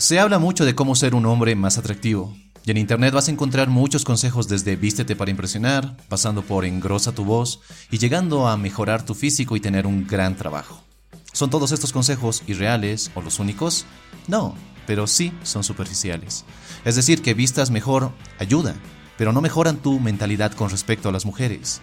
Se habla mucho de cómo ser un hombre más atractivo. Y en internet vas a encontrar muchos consejos desde vístete para impresionar, pasando por engrosa tu voz y llegando a mejorar tu físico y tener un gran trabajo. ¿Son todos estos consejos irreales o los únicos? No, pero sí son superficiales. Es decir, que vistas mejor ayuda, pero no mejoran tu mentalidad con respecto a las mujeres.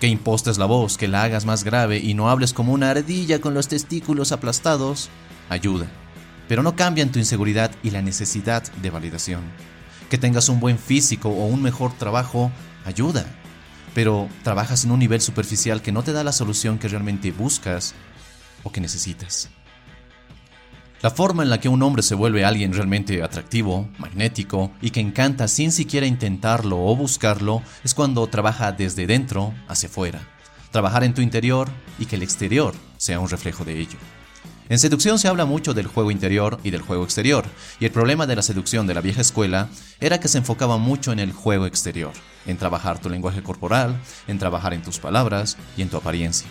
Que impostes la voz, que la hagas más grave y no hables como una ardilla con los testículos aplastados, ayuda, pero no cambian tu inseguridad y la necesidad de validación. Que tengas un buen físico o un mejor trabajo ayuda, pero trabajas en un nivel superficial que no te da la solución que realmente buscas o que necesitas. La forma en la que un hombre se vuelve alguien realmente atractivo, magnético y que encanta sin siquiera intentarlo o buscarlo es cuando trabaja desde dentro hacia afuera. Trabajar en tu interior y que el exterior sea un reflejo de ello. En seducción se habla mucho del juego interior y del juego exterior, y el problema de la seducción de la vieja escuela era que se enfocaba mucho en el juego exterior, en trabajar tu lenguaje corporal, en trabajar en tus palabras y en tu apariencia.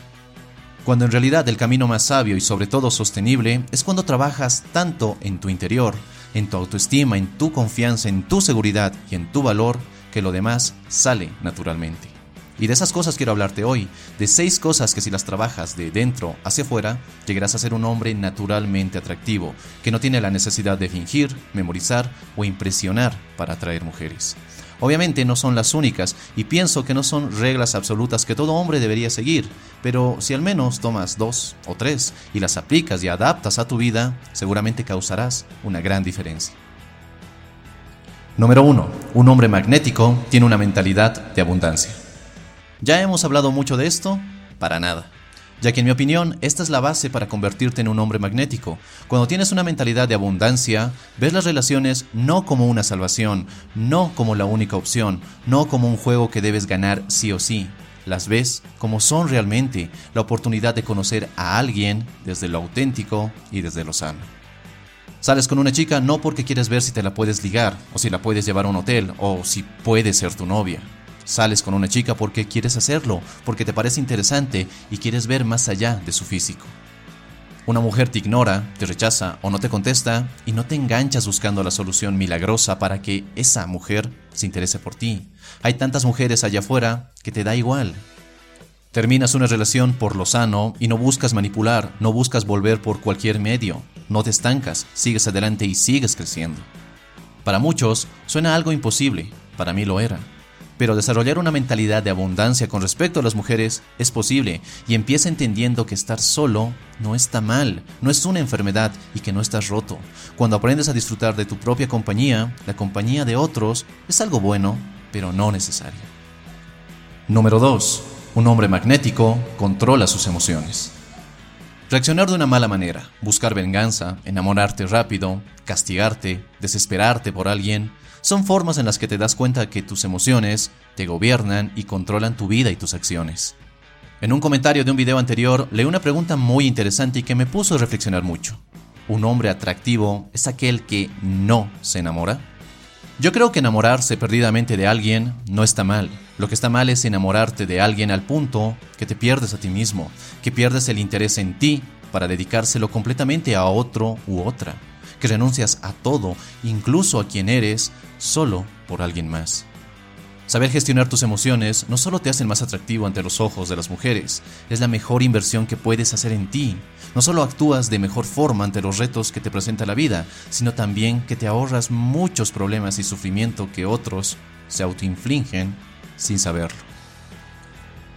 Cuando en realidad el camino más sabio y sobre todo sostenible es cuando trabajas tanto en tu interior, en tu autoestima, en tu confianza, en tu seguridad y en tu valor, que lo demás sale naturalmente. Y de esas cosas quiero hablarte hoy, de seis cosas que si las trabajas de dentro hacia afuera, llegarás a ser un hombre naturalmente atractivo, que no tiene la necesidad de fingir, memorizar o impresionar para atraer mujeres. Obviamente no son las únicas y pienso que no son reglas absolutas que todo hombre debería seguir, pero si al menos tomas dos o tres y las aplicas y adaptas a tu vida, seguramente causarás una gran diferencia. Número 1. Un hombre magnético tiene una mentalidad de abundancia. ¿Ya hemos hablado mucho de esto? Para nada. Ya que en mi opinión, esta es la base para convertirte en un hombre magnético. Cuando tienes una mentalidad de abundancia, ves las relaciones no como una salvación, no como la única opción, no como un juego que debes ganar sí o sí. Las ves como son realmente, la oportunidad de conocer a alguien desde lo auténtico y desde lo sano. Sales con una chica no porque quieres ver si te la puedes ligar, o si la puedes llevar a un hotel, o si puede ser tu novia. Sales con una chica porque quieres hacerlo, porque te parece interesante y quieres ver más allá de su físico. Una mujer te ignora, te rechaza o no te contesta y no te enganchas buscando la solución milagrosa para que esa mujer se interese por ti. Hay tantas mujeres allá afuera que te da igual. Terminas una relación por lo sano y no buscas manipular, no buscas volver por cualquier medio. No te estancas, sigues adelante y sigues creciendo. Para muchos suena algo imposible, para mí lo era. Pero desarrollar una mentalidad de abundancia con respecto a las mujeres es posible y empieza entendiendo que estar solo no está mal, no es una enfermedad y que no estás roto. Cuando aprendes a disfrutar de tu propia compañía, la compañía de otros es algo bueno, pero no necesario. Número 2. Un hombre magnético controla sus emociones. Reaccionar de una mala manera, buscar venganza, enamorarte rápido, castigarte, desesperarte por alguien, son formas en las que te das cuenta que tus emociones te gobiernan y controlan tu vida y tus acciones. En un comentario de un video anterior leí una pregunta muy interesante y que me puso a reflexionar mucho. ¿Un hombre atractivo es aquel que no se enamora? Yo creo que enamorarse perdidamente de alguien no está mal. Lo que está mal es enamorarte de alguien al punto que te pierdes a ti mismo, que pierdes el interés en ti para dedicárselo completamente a otro u otra que renuncias a todo, incluso a quien eres, solo por alguien más. Saber gestionar tus emociones no solo te hace más atractivo ante los ojos de las mujeres, es la mejor inversión que puedes hacer en ti. No solo actúas de mejor forma ante los retos que te presenta la vida, sino también que te ahorras muchos problemas y sufrimiento que otros se autoinfligen sin saberlo.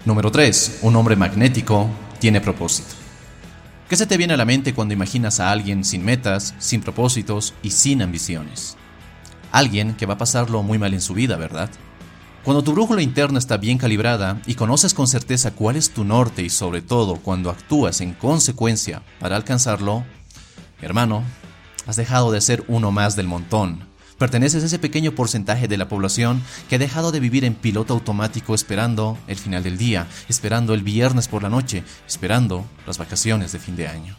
Número 3. Un hombre magnético tiene propósito. ¿Qué se te viene a la mente cuando imaginas a alguien sin metas, sin propósitos y sin ambiciones? Alguien que va a pasarlo muy mal en su vida, ¿verdad? Cuando tu brújula interna está bien calibrada y conoces con certeza cuál es tu norte y sobre todo cuando actúas en consecuencia para alcanzarlo, hermano, has dejado de ser uno más del montón. Perteneces a ese pequeño porcentaje de la población que ha dejado de vivir en piloto automático esperando el final del día, esperando el viernes por la noche, esperando las vacaciones de fin de año.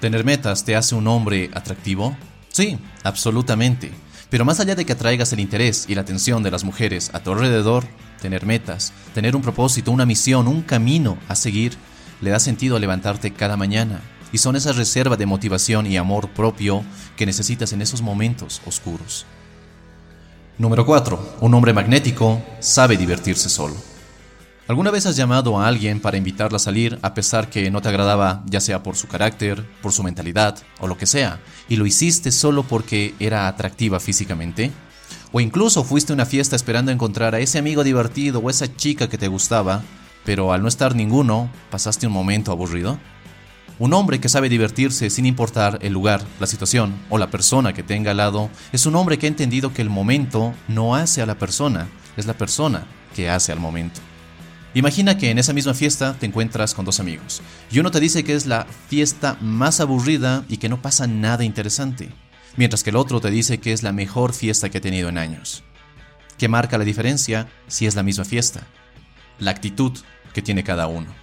¿Tener metas te hace un hombre atractivo? Sí, absolutamente. Pero más allá de que atraigas el interés y la atención de las mujeres a tu alrededor, tener metas, tener un propósito, una misión, un camino a seguir, le da sentido a levantarte cada mañana. Y son esas reservas de motivación y amor propio que necesitas en esos momentos oscuros. Número 4. Un hombre magnético sabe divertirse solo. ¿Alguna vez has llamado a alguien para invitarla a salir a pesar que no te agradaba, ya sea por su carácter, por su mentalidad o lo que sea, y lo hiciste solo porque era atractiva físicamente? ¿O incluso fuiste a una fiesta esperando encontrar a ese amigo divertido o esa chica que te gustaba, pero al no estar ninguno, pasaste un momento aburrido? Un hombre que sabe divertirse sin importar el lugar, la situación o la persona que tenga al lado es un hombre que ha entendido que el momento no hace a la persona, es la persona que hace al momento. Imagina que en esa misma fiesta te encuentras con dos amigos y uno te dice que es la fiesta más aburrida y que no pasa nada interesante, mientras que el otro te dice que es la mejor fiesta que ha tenido en años. ¿Qué marca la diferencia si es la misma fiesta? La actitud que tiene cada uno.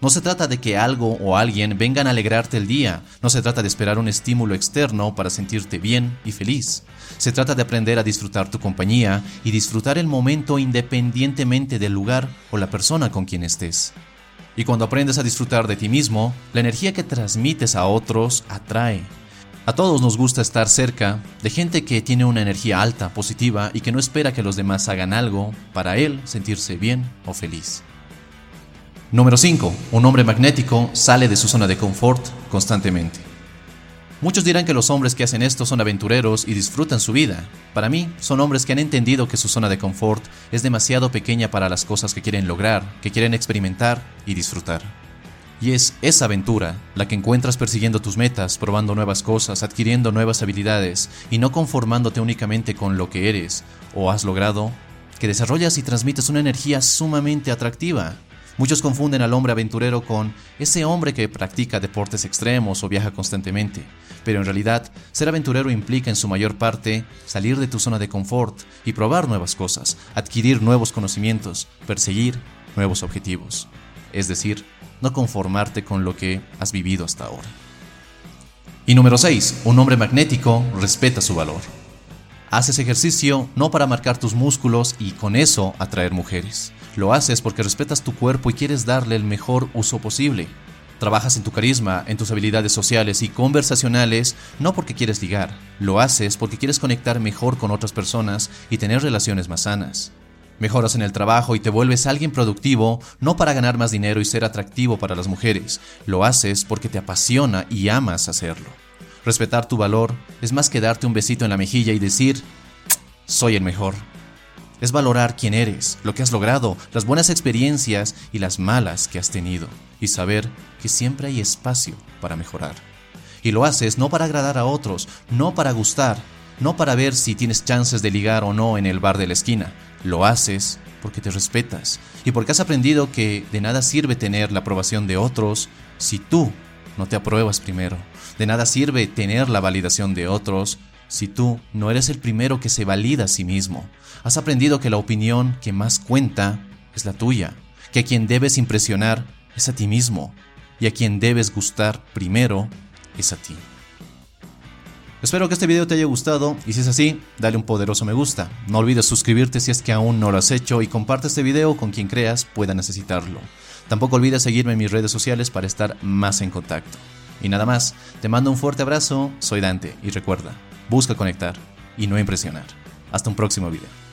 No se trata de que algo o alguien vengan a alegrarte el día, no se trata de esperar un estímulo externo para sentirte bien y feliz. Se trata de aprender a disfrutar tu compañía y disfrutar el momento independientemente del lugar o la persona con quien estés. Y cuando aprendes a disfrutar de ti mismo, la energía que transmites a otros atrae. A todos nos gusta estar cerca de gente que tiene una energía alta, positiva y que no espera que los demás hagan algo para él sentirse bien o feliz. Número 5. Un hombre magnético sale de su zona de confort constantemente. Muchos dirán que los hombres que hacen esto son aventureros y disfrutan su vida. Para mí, son hombres que han entendido que su zona de confort es demasiado pequeña para las cosas que quieren lograr, que quieren experimentar y disfrutar. Y es esa aventura la que encuentras persiguiendo tus metas, probando nuevas cosas, adquiriendo nuevas habilidades y no conformándote únicamente con lo que eres o has logrado, que desarrollas y transmites una energía sumamente atractiva. Muchos confunden al hombre aventurero con ese hombre que practica deportes extremos o viaja constantemente, pero en realidad ser aventurero implica en su mayor parte salir de tu zona de confort y probar nuevas cosas, adquirir nuevos conocimientos, perseguir nuevos objetivos. Es decir, no conformarte con lo que has vivido hasta ahora. Y número 6. Un hombre magnético respeta su valor. Haces ejercicio no para marcar tus músculos y con eso atraer mujeres. Lo haces porque respetas tu cuerpo y quieres darle el mejor uso posible. Trabajas en tu carisma, en tus habilidades sociales y conversacionales, no porque quieres ligar. Lo haces porque quieres conectar mejor con otras personas y tener relaciones más sanas. Mejoras en el trabajo y te vuelves alguien productivo, no para ganar más dinero y ser atractivo para las mujeres. Lo haces porque te apasiona y amas hacerlo. Respetar tu valor es más que darte un besito en la mejilla y decir, soy el mejor. Es valorar quién eres, lo que has logrado, las buenas experiencias y las malas que has tenido, y saber que siempre hay espacio para mejorar. Y lo haces no para agradar a otros, no para gustar, no para ver si tienes chances de ligar o no en el bar de la esquina. Lo haces porque te respetas y porque has aprendido que de nada sirve tener la aprobación de otros si tú no te apruebas primero. De nada sirve tener la validación de otros si tú no eres el primero que se valida a sí mismo. Has aprendido que la opinión que más cuenta es la tuya, que a quien debes impresionar es a ti mismo y a quien debes gustar primero es a ti. Espero que este video te haya gustado y si es así, dale un poderoso me gusta. No olvides suscribirte si es que aún no lo has hecho y comparte este video con quien creas pueda necesitarlo. Tampoco olvides seguirme en mis redes sociales para estar más en contacto. Y nada más, te mando un fuerte abrazo, soy Dante y recuerda, busca conectar y no impresionar. Hasta un próximo video.